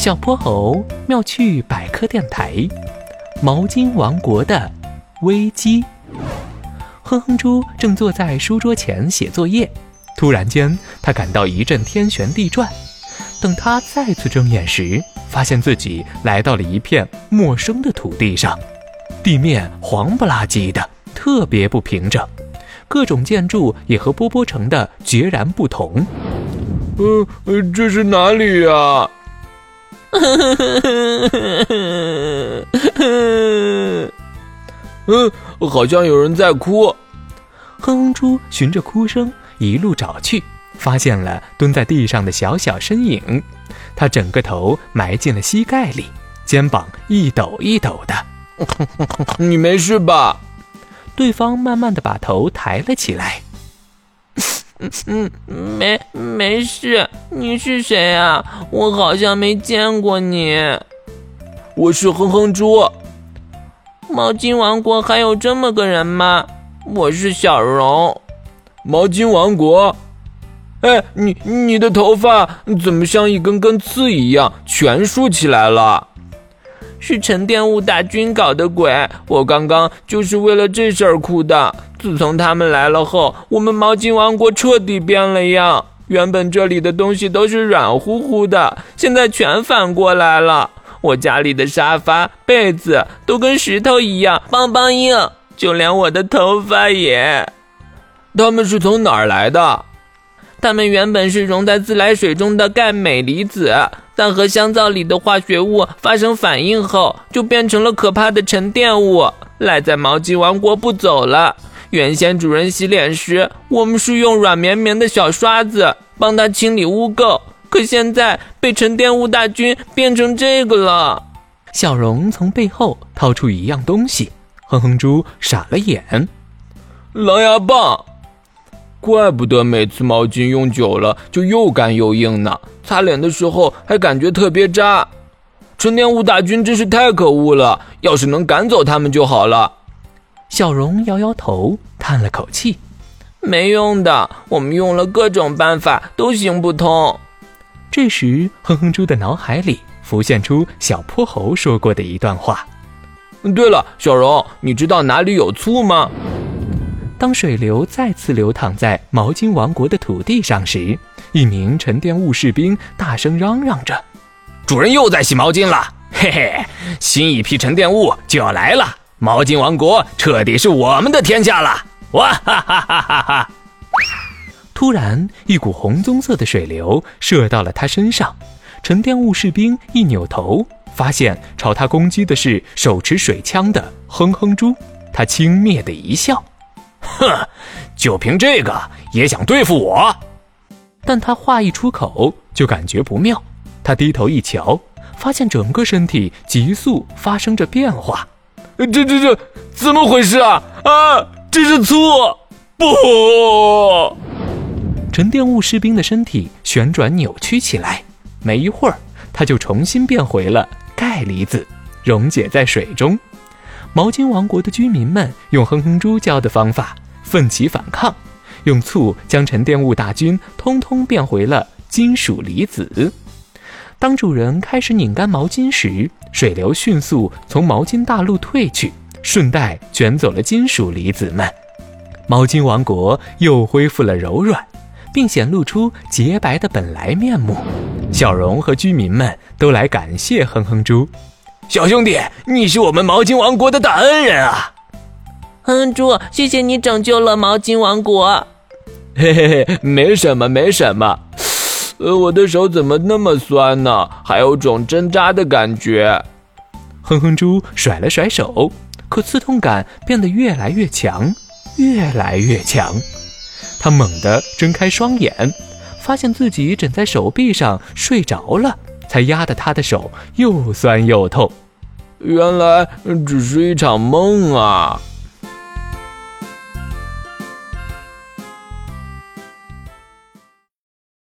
小泼猴妙趣百科电台，毛巾王国的危机。哼哼猪正坐在书桌前写作业，突然间，他感到一阵天旋地转。等他再次睁眼时，发现自己来到了一片陌生的土地上，地面黄不拉几的，特别不平整，各种建筑也和波波城的截然不同。呃，这是哪里呀？嗯，好像有人在哭。哼哼猪循着哭声一路找去，发现了蹲在地上的小小身影。他整个头埋进了膝盖里，肩膀一抖一抖的。你没事吧？对方慢慢的把头抬了起来。嗯嗯，没没事。你是谁啊？我好像没见过你。我是哼哼猪。毛巾王国还有这么个人吗？我是小荣。毛巾王国？哎，你你的头发怎么像一根根刺一样全竖起来了？是沉淀物大军搞的鬼，我刚刚就是为了这事儿哭的。自从他们来了后，我们毛巾王国彻底变了样。原本这里的东西都是软乎乎的，现在全反过来了。我家里的沙发、被子都跟石头一样梆梆硬，就连我的头发也。他们是从哪儿来的？它们原本是溶在自来水中的钙镁离子，但和香皂里的化学物发生反应后，就变成了可怕的沉淀物，赖在毛巾王国不走了。原先主人洗脸时，我们是用软绵绵的小刷子帮他清理污垢，可现在被沉淀物大军变成这个了。小荣从背后掏出一样东西，哼哼猪傻了眼，狼牙棒。怪不得每次毛巾用久了就又干又硬呢，擦脸的时候还感觉特别扎。沉淀物大军真是太可恶了，要是能赶走他们就好了。小荣摇摇头，叹了口气：“没用的，我们用了各种办法都行不通。”这时，哼哼猪的脑海里浮现出小泼猴说过的一段话：“对了，小荣，你知道哪里有醋吗？”当水流再次流淌在毛巾王国的土地上时，一名沉淀物士兵大声嚷嚷着：“主人又在洗毛巾了！嘿嘿，新一批沉淀物就要来了，毛巾王国彻底是我们的天下了！”哇哈哈哈哈哈！突然，一股红棕色的水流射到了他身上，沉淀物士兵一扭头，发现朝他攻击的是手持水枪的哼哼猪，他轻蔑的一笑。哼，就凭这个也想对付我？但他话一出口就感觉不妙，他低头一瞧，发现整个身体急速发生着变化。这这这怎么回事啊？啊，这是醋！不！沉淀物士兵的身体旋转扭曲起来，没一会儿，他就重新变回了钙离子，溶解在水中。毛巾王国的居民们用哼哼猪教的方法奋起反抗，用醋将沉淀物大军通通变回了金属离子。当主人开始拧干毛巾时，水流迅速从毛巾大陆退去，顺带卷走了金属离子们。毛巾王国又恢复了柔软，并显露出洁白的本来面目。小荣和居民们都来感谢哼哼猪。小兄弟，你是我们毛巾王国的大恩人啊！哼哼猪，谢谢你拯救了毛巾王国。嘿嘿嘿，没什么，没什么。呃，我的手怎么那么酸呢？还有种针扎的感觉。哼哼猪甩了甩手，可刺痛感变得越来越强，越来越强。他猛地睁开双眼，发现自己枕在手臂上睡着了。才压得他的手又酸又痛，原来只是一场梦啊！